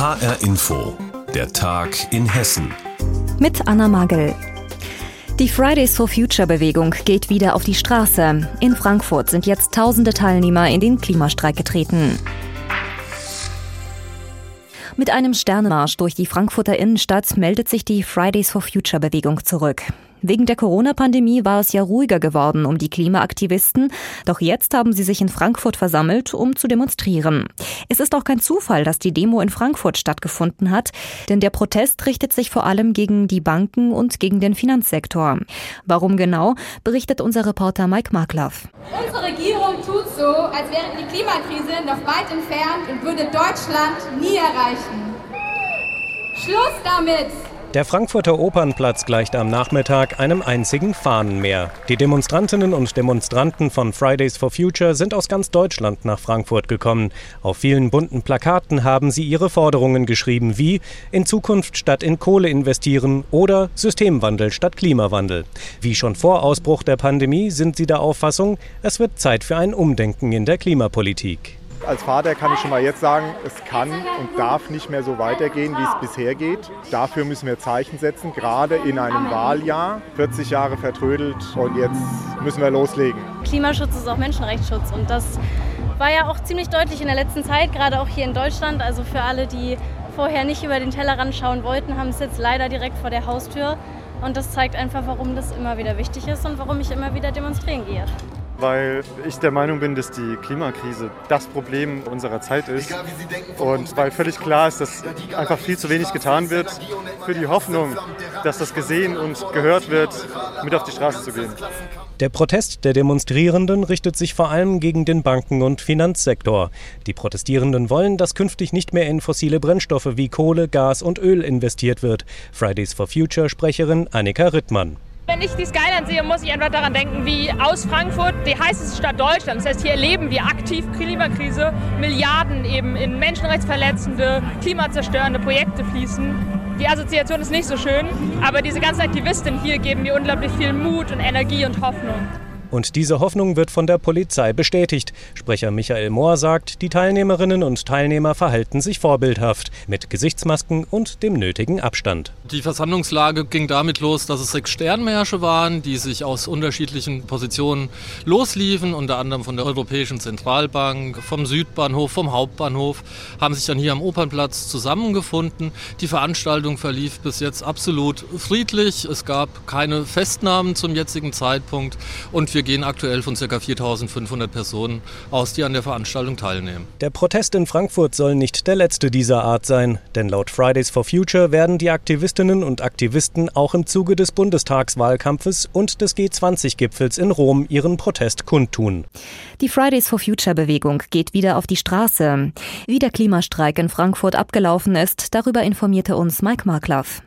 HR Info, der Tag in Hessen. Mit Anna Magel. Die Fridays for Future Bewegung geht wieder auf die Straße. In Frankfurt sind jetzt tausende Teilnehmer in den Klimastreik getreten. Mit einem Sternenmarsch durch die Frankfurter Innenstadt meldet sich die Fridays for Future Bewegung zurück. Wegen der Corona-Pandemie war es ja ruhiger geworden um die Klimaaktivisten, doch jetzt haben sie sich in Frankfurt versammelt, um zu demonstrieren. Es ist auch kein Zufall, dass die Demo in Frankfurt stattgefunden hat, denn der Protest richtet sich vor allem gegen die Banken und gegen den Finanzsektor. Warum genau, berichtet unser Reporter Mike Markloff. Unsere Regierung tut so, als wäre die Klimakrise noch weit entfernt und würde Deutschland nie erreichen. Schluss damit! Der Frankfurter Opernplatz gleicht am Nachmittag einem einzigen Fahnenmeer. Die Demonstrantinnen und Demonstranten von Fridays for Future sind aus ganz Deutschland nach Frankfurt gekommen. Auf vielen bunten Plakaten haben sie ihre Forderungen geschrieben, wie in Zukunft statt in Kohle investieren oder Systemwandel statt Klimawandel. Wie schon vor Ausbruch der Pandemie sind sie der Auffassung, es wird Zeit für ein Umdenken in der Klimapolitik. Als Vater kann ich schon mal jetzt sagen, es kann und darf nicht mehr so weitergehen, wie es bisher geht. Dafür müssen wir Zeichen setzen, gerade in einem Wahljahr. 40 Jahre vertrödelt und jetzt müssen wir loslegen. Klimaschutz ist auch Menschenrechtsschutz und das war ja auch ziemlich deutlich in der letzten Zeit, gerade auch hier in Deutschland. Also für alle, die vorher nicht über den Tellerrand schauen wollten, haben es jetzt leider direkt vor der Haustür. Und das zeigt einfach, warum das immer wieder wichtig ist und warum ich immer wieder demonstrieren gehe weil ich der Meinung bin, dass die Klimakrise das Problem unserer Zeit ist und weil völlig klar ist, dass einfach viel zu wenig getan wird für die Hoffnung, dass das gesehen und gehört wird, mit auf die Straße zu gehen. Der Protest der Demonstrierenden richtet sich vor allem gegen den Banken- und Finanzsektor. Die Protestierenden wollen, dass künftig nicht mehr in fossile Brennstoffe wie Kohle, Gas und Öl investiert wird. Fridays for Future Sprecherin Annika Rittmann. Wenn ich die Skyline sehe, muss ich einfach daran denken, wie aus Frankfurt, die heißeste Stadt Deutschlands. Das heißt, hier erleben wir aktiv Klimakrise, Milliarden eben in menschenrechtsverletzende, klimazerstörende Projekte fließen. Die Assoziation ist nicht so schön, aber diese ganzen Aktivistinnen hier geben mir unglaublich viel Mut und Energie und Hoffnung. Und diese Hoffnung wird von der Polizei bestätigt. Sprecher Michael Mohr sagt, die Teilnehmerinnen und Teilnehmer verhalten sich vorbildhaft mit Gesichtsmasken und dem nötigen Abstand. Die Versammlungslage ging damit los, dass es sechs Sternmärsche waren, die sich aus unterschiedlichen Positionen losliefen, unter anderem von der Europäischen Zentralbank, vom Südbahnhof, vom Hauptbahnhof, haben sich dann hier am Opernplatz zusammengefunden. Die Veranstaltung verlief bis jetzt absolut friedlich. Es gab keine Festnahmen zum jetzigen Zeitpunkt und wir wir gehen aktuell von ca. 4500 Personen aus, die an der Veranstaltung teilnehmen. Der Protest in Frankfurt soll nicht der letzte dieser Art sein, denn laut Fridays for Future werden die Aktivistinnen und Aktivisten auch im Zuge des Bundestagswahlkampfes und des G20-Gipfels in Rom ihren Protest kundtun. Die Fridays for Future Bewegung geht wieder auf die Straße. Wie der Klimastreik in Frankfurt abgelaufen ist, darüber informierte uns Mike Markloff.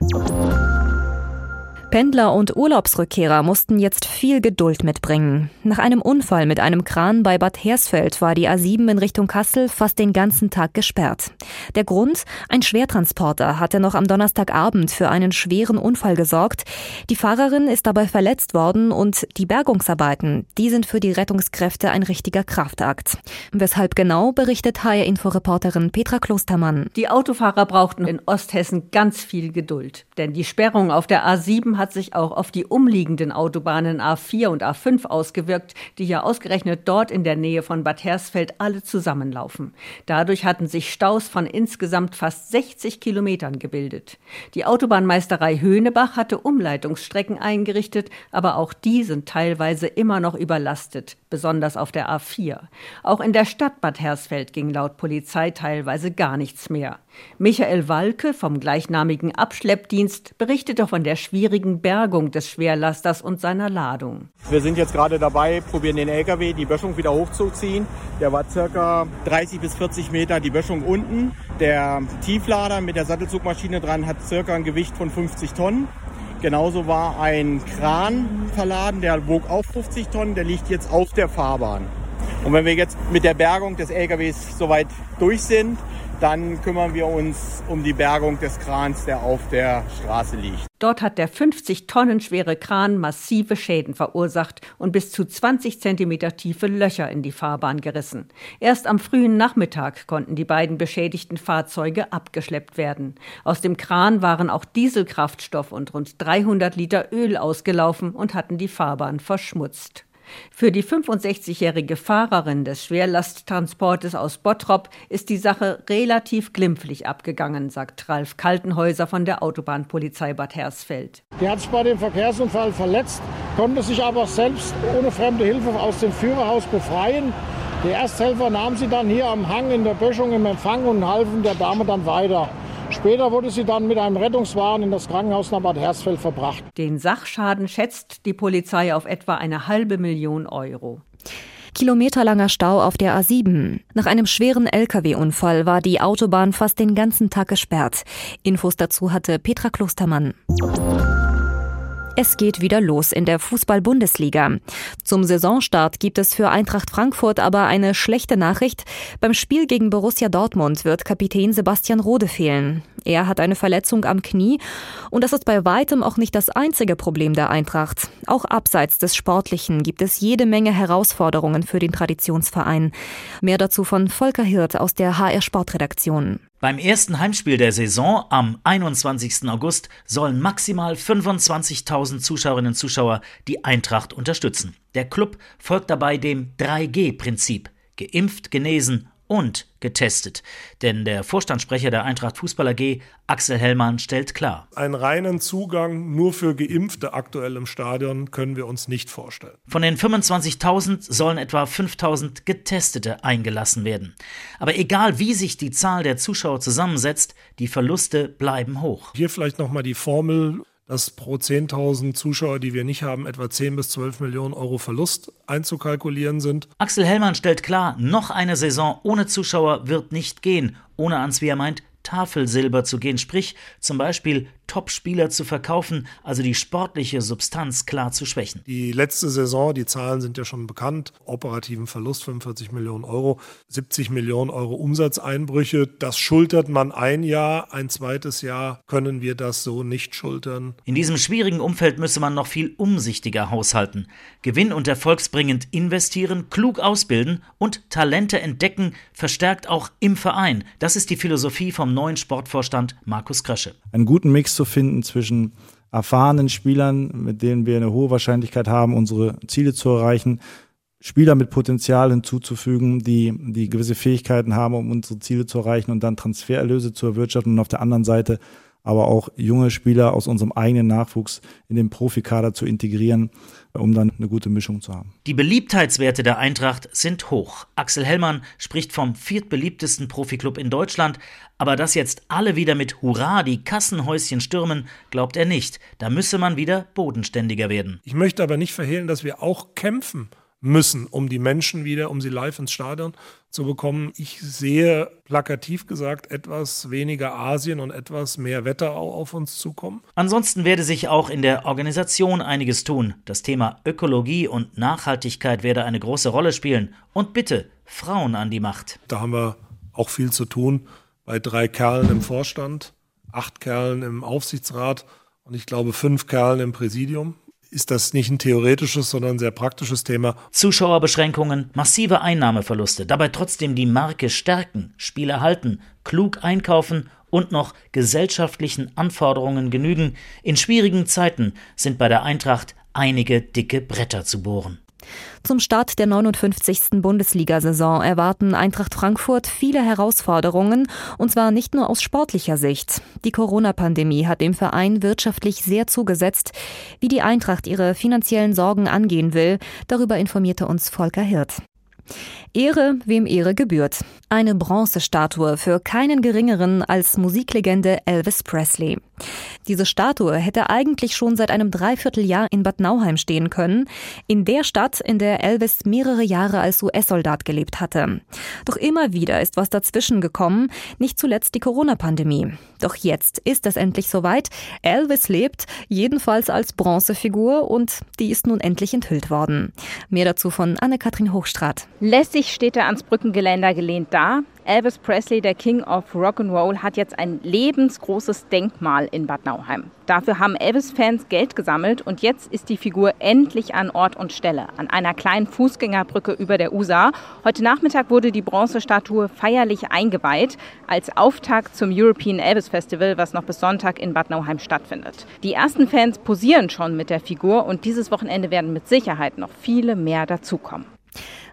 Pendler und Urlaubsrückkehrer mussten jetzt viel Geduld mitbringen. Nach einem Unfall mit einem Kran bei Bad Hersfeld war die A7 in Richtung Kassel fast den ganzen Tag gesperrt. Der Grund? Ein Schwertransporter hatte noch am Donnerstagabend für einen schweren Unfall gesorgt. Die Fahrerin ist dabei verletzt worden und die Bergungsarbeiten, die sind für die Rettungskräfte ein richtiger Kraftakt. Weshalb genau, berichtet HR-Info-Reporterin Petra Klostermann. Die Autofahrer brauchten in Osthessen ganz viel Geduld, denn die Sperrung auf der A7 hat hat sich auch auf die umliegenden Autobahnen A4 und A5 ausgewirkt, die ja ausgerechnet dort in der Nähe von Bad Hersfeld alle zusammenlaufen. Dadurch hatten sich Staus von insgesamt fast 60 Kilometern gebildet. Die Autobahnmeisterei Höhnebach hatte Umleitungsstrecken eingerichtet, aber auch die sind teilweise immer noch überlastet, besonders auf der A4. Auch in der Stadt Bad Hersfeld ging laut Polizei teilweise gar nichts mehr. Michael Walke vom gleichnamigen Abschleppdienst berichtete von der schwierigen Bergung des Schwerlasters und seiner Ladung. Wir sind jetzt gerade dabei, probieren den LKW die Böschung wieder hochzuziehen. Der war circa 30 bis 40 Meter die Böschung unten. Der Tieflader mit der Sattelzugmaschine dran hat circa ein Gewicht von 50 Tonnen. Genauso war ein Kran verladen, der wog auch 50 Tonnen, der liegt jetzt auf der Fahrbahn. Und wenn wir jetzt mit der Bergung des LKWs soweit durch sind, dann kümmern wir uns um die Bergung des Krans, der auf der Straße liegt. Dort hat der 50 Tonnen schwere Kran massive Schäden verursacht und bis zu 20 Zentimeter tiefe Löcher in die Fahrbahn gerissen. Erst am frühen Nachmittag konnten die beiden beschädigten Fahrzeuge abgeschleppt werden. Aus dem Kran waren auch Dieselkraftstoff und rund 300 Liter Öl ausgelaufen und hatten die Fahrbahn verschmutzt. Für die 65-jährige Fahrerin des Schwerlasttransportes aus Bottrop ist die Sache relativ glimpflich abgegangen, sagt Ralf Kaltenhäuser von der Autobahnpolizei Bad Hersfeld. Die hat sich bei dem Verkehrsunfall verletzt, konnte sich aber selbst ohne fremde Hilfe aus dem Führerhaus befreien. Die Ersthelfer nahmen sie dann hier am Hang in der Böschung im Empfang und halfen der Dame dann weiter. Später wurde sie dann mit einem Rettungswagen in das Krankenhaus nach Bad Hersfeld verbracht. Den Sachschaden schätzt die Polizei auf etwa eine halbe Million Euro. Kilometerlanger Stau auf der A7. Nach einem schweren Lkw-Unfall war die Autobahn fast den ganzen Tag gesperrt. Infos dazu hatte Petra Klostermann. Es geht wieder los in der Fußball-Bundesliga. Zum Saisonstart gibt es für Eintracht Frankfurt aber eine schlechte Nachricht. Beim Spiel gegen Borussia Dortmund wird Kapitän Sebastian Rode fehlen. Er hat eine Verletzung am Knie und das ist bei weitem auch nicht das einzige Problem der Eintracht. Auch abseits des Sportlichen gibt es jede Menge Herausforderungen für den Traditionsverein. Mehr dazu von Volker Hirt aus der HR Sportredaktion. Beim ersten Heimspiel der Saison am 21. August sollen maximal 25.000 Zuschauerinnen und Zuschauer die Eintracht unterstützen. Der Club folgt dabei dem 3G-Prinzip. Geimpft, genesen und getestet. Denn der Vorstandssprecher der Eintracht Fußball AG, Axel Hellmann, stellt klar. Einen reinen Zugang nur für Geimpfte aktuell im Stadion können wir uns nicht vorstellen. Von den 25.000 sollen etwa 5.000 Getestete eingelassen werden. Aber egal wie sich die Zahl der Zuschauer zusammensetzt, die Verluste bleiben hoch. Hier vielleicht nochmal die Formel dass pro 10.000 Zuschauer, die wir nicht haben, etwa 10 bis 12 Millionen Euro Verlust einzukalkulieren sind. Axel Hellmann stellt klar, noch eine Saison ohne Zuschauer wird nicht gehen, ohne ans, wie er meint, Tafelsilber zu gehen, sprich zum Beispiel Top-Spieler zu verkaufen, also die sportliche Substanz klar zu schwächen. Die letzte Saison, die Zahlen sind ja schon bekannt, operativen Verlust 45 Millionen Euro, 70 Millionen Euro Umsatzeinbrüche, das schultert man ein Jahr, ein zweites Jahr können wir das so nicht schultern. In diesem schwierigen Umfeld müsse man noch viel umsichtiger haushalten, gewinn- und erfolgsbringend investieren, klug ausbilden und Talente entdecken, verstärkt auch im Verein. Das ist die Philosophie vom neuen Sportvorstand Markus Krösche. Einen guten Mix zu finden zwischen erfahrenen Spielern, mit denen wir eine hohe Wahrscheinlichkeit haben, unsere Ziele zu erreichen, Spieler mit Potenzial hinzuzufügen, die, die gewisse Fähigkeiten haben, um unsere Ziele zu erreichen und dann Transfererlöse zu erwirtschaften und auf der anderen Seite aber auch junge Spieler aus unserem eigenen Nachwuchs in den Profikader zu integrieren, um dann eine gute Mischung zu haben. Die Beliebtheitswerte der Eintracht sind hoch. Axel Hellmann spricht vom viertbeliebtesten Profiklub in Deutschland, aber dass jetzt alle wieder mit Hurra die Kassenhäuschen stürmen, glaubt er nicht. Da müsse man wieder bodenständiger werden. Ich möchte aber nicht verhehlen, dass wir auch kämpfen müssen, um die Menschen wieder, um sie live ins Stadion zu bekommen. Ich sehe plakativ gesagt etwas weniger Asien und etwas mehr Wetterau auf uns zukommen. Ansonsten werde sich auch in der Organisation einiges tun. Das Thema Ökologie und Nachhaltigkeit werde eine große Rolle spielen. Und bitte Frauen an die Macht. Da haben wir auch viel zu tun bei drei Kerlen im Vorstand, acht Kerlen im Aufsichtsrat und ich glaube fünf Kerlen im Präsidium ist das nicht ein theoretisches, sondern ein sehr praktisches Thema. Zuschauerbeschränkungen, massive Einnahmeverluste, dabei trotzdem die Marke stärken, Spieler halten, klug einkaufen und noch gesellschaftlichen Anforderungen genügen. In schwierigen Zeiten sind bei der Eintracht einige dicke Bretter zu bohren. Zum Start der 59. Bundesliga-Saison erwarten Eintracht Frankfurt viele Herausforderungen, und zwar nicht nur aus sportlicher Sicht. Die Corona-Pandemie hat dem Verein wirtschaftlich sehr zugesetzt. Wie die Eintracht ihre finanziellen Sorgen angehen will, darüber informierte uns Volker Hirt. Ehre, wem Ehre gebührt. Eine Bronzestatue für keinen geringeren als Musiklegende Elvis Presley. Diese Statue hätte eigentlich schon seit einem Dreivierteljahr in Bad Nauheim stehen können, in der Stadt, in der Elvis mehrere Jahre als US-Soldat gelebt hatte. Doch immer wieder ist was dazwischen gekommen, nicht zuletzt die Corona-Pandemie. Doch jetzt ist es endlich soweit. Elvis lebt, jedenfalls als Bronzefigur, und die ist nun endlich enthüllt worden. Mehr dazu von Anne-Kathrin Hochstrat. Lässig steht er ans Brückengeländer gelehnt da. Elvis Presley, der King of Rock'n'Roll, hat jetzt ein lebensgroßes Denkmal in Bad Nauheim. Dafür haben Elvis-Fans Geld gesammelt und jetzt ist die Figur endlich an Ort und Stelle, an einer kleinen Fußgängerbrücke über der Usa. Heute Nachmittag wurde die Bronzestatue feierlich eingeweiht als Auftakt zum European Elvis Festival, was noch bis Sonntag in Bad Nauheim stattfindet. Die ersten Fans posieren schon mit der Figur und dieses Wochenende werden mit Sicherheit noch viele mehr dazukommen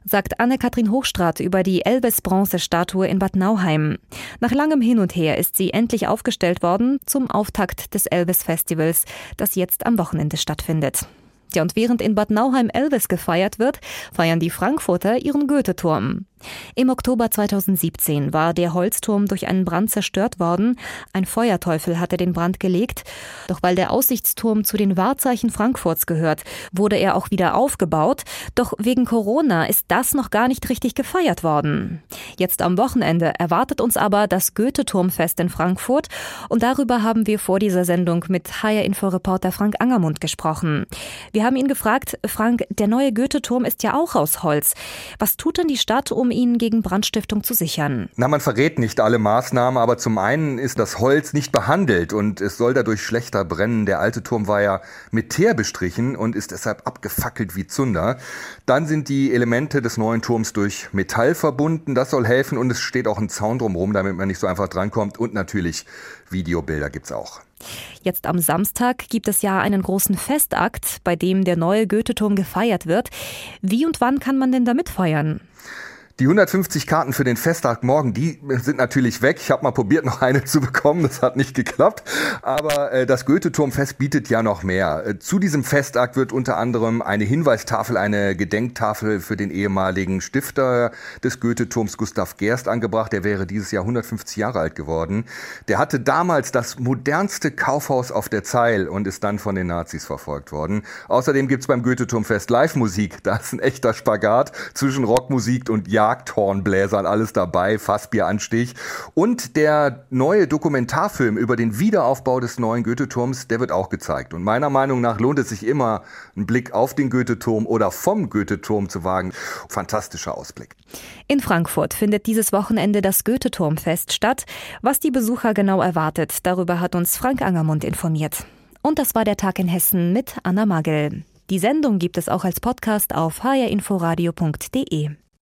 sagt Anne-Kathrin Hochstrat über die Elvis-Bronzestatue in Bad Nauheim. Nach langem Hin und Her ist sie endlich aufgestellt worden zum Auftakt des Elvis-Festivals, das jetzt am Wochenende stattfindet. Ja, und während in Bad Nauheim Elvis gefeiert wird, feiern die Frankfurter ihren Goethe-Turm. Im Oktober 2017 war der Holzturm durch einen Brand zerstört worden. Ein Feuerteufel hatte den Brand gelegt. Doch weil der Aussichtsturm zu den Wahrzeichen Frankfurts gehört, wurde er auch wieder aufgebaut. Doch wegen Corona ist das noch gar nicht richtig gefeiert worden. Jetzt am Wochenende erwartet uns aber das Goethe-Turmfest in Frankfurt. Und darüber haben wir vor dieser Sendung mit HR Info-Reporter Frank Angermund gesprochen. Wir haben ihn gefragt, Frank, der neue Goethe-Turm ist ja auch aus Holz. Was tut denn die Stadt, um ihn gegen Brandstiftung zu sichern? Na, man verrät nicht alle Maßnahmen, aber zum einen ist das Holz nicht behandelt und es soll dadurch schlechter brennen. Der alte Turm war ja mit Teer bestrichen und ist deshalb abgefackelt wie Zunder. Dann sind die Elemente des neuen Turms durch Metall verbunden. Das soll helfen und es steht auch ein Zaun drumherum, damit man nicht so einfach drankommt. Und natürlich Videobilder gibt's auch. Jetzt am Samstag gibt es ja einen großen Festakt, bei dem der neue Goethe-Turm gefeiert wird. Wie und wann kann man denn da mitfeiern? Die 150 Karten für den Festtag morgen, die sind natürlich weg. Ich habe mal probiert, noch eine zu bekommen. Das hat nicht geklappt. Aber äh, das Goethe-Turmfest bietet ja noch mehr. Äh, zu diesem Festakt wird unter anderem eine Hinweistafel, eine Gedenktafel für den ehemaligen Stifter des Goethe-Turms, Gustav Gerst, angebracht. Der wäre dieses Jahr 150 Jahre alt geworden. Der hatte damals das modernste Kaufhaus auf der Zeil und ist dann von den Nazis verfolgt worden. Außerdem gibt's beim Goethe-Turmfest Live-Musik. Da ist ein echter Spagat zwischen Rockmusik und Ja Jagdhornbläsern, alles dabei, Fassbieranstich. Und der neue Dokumentarfilm über den Wiederaufbau des neuen Goethe-Turms, der wird auch gezeigt. Und meiner Meinung nach lohnt es sich immer, einen Blick auf den Goethe-Turm oder vom Goethe-Turm zu wagen. Fantastischer Ausblick. In Frankfurt findet dieses Wochenende das Goethe-Turmfest statt. Was die Besucher genau erwartet, darüber hat uns Frank Angermund informiert. Und das war der Tag in Hessen mit Anna Magel. Die Sendung gibt es auch als Podcast auf hrinforadio.de.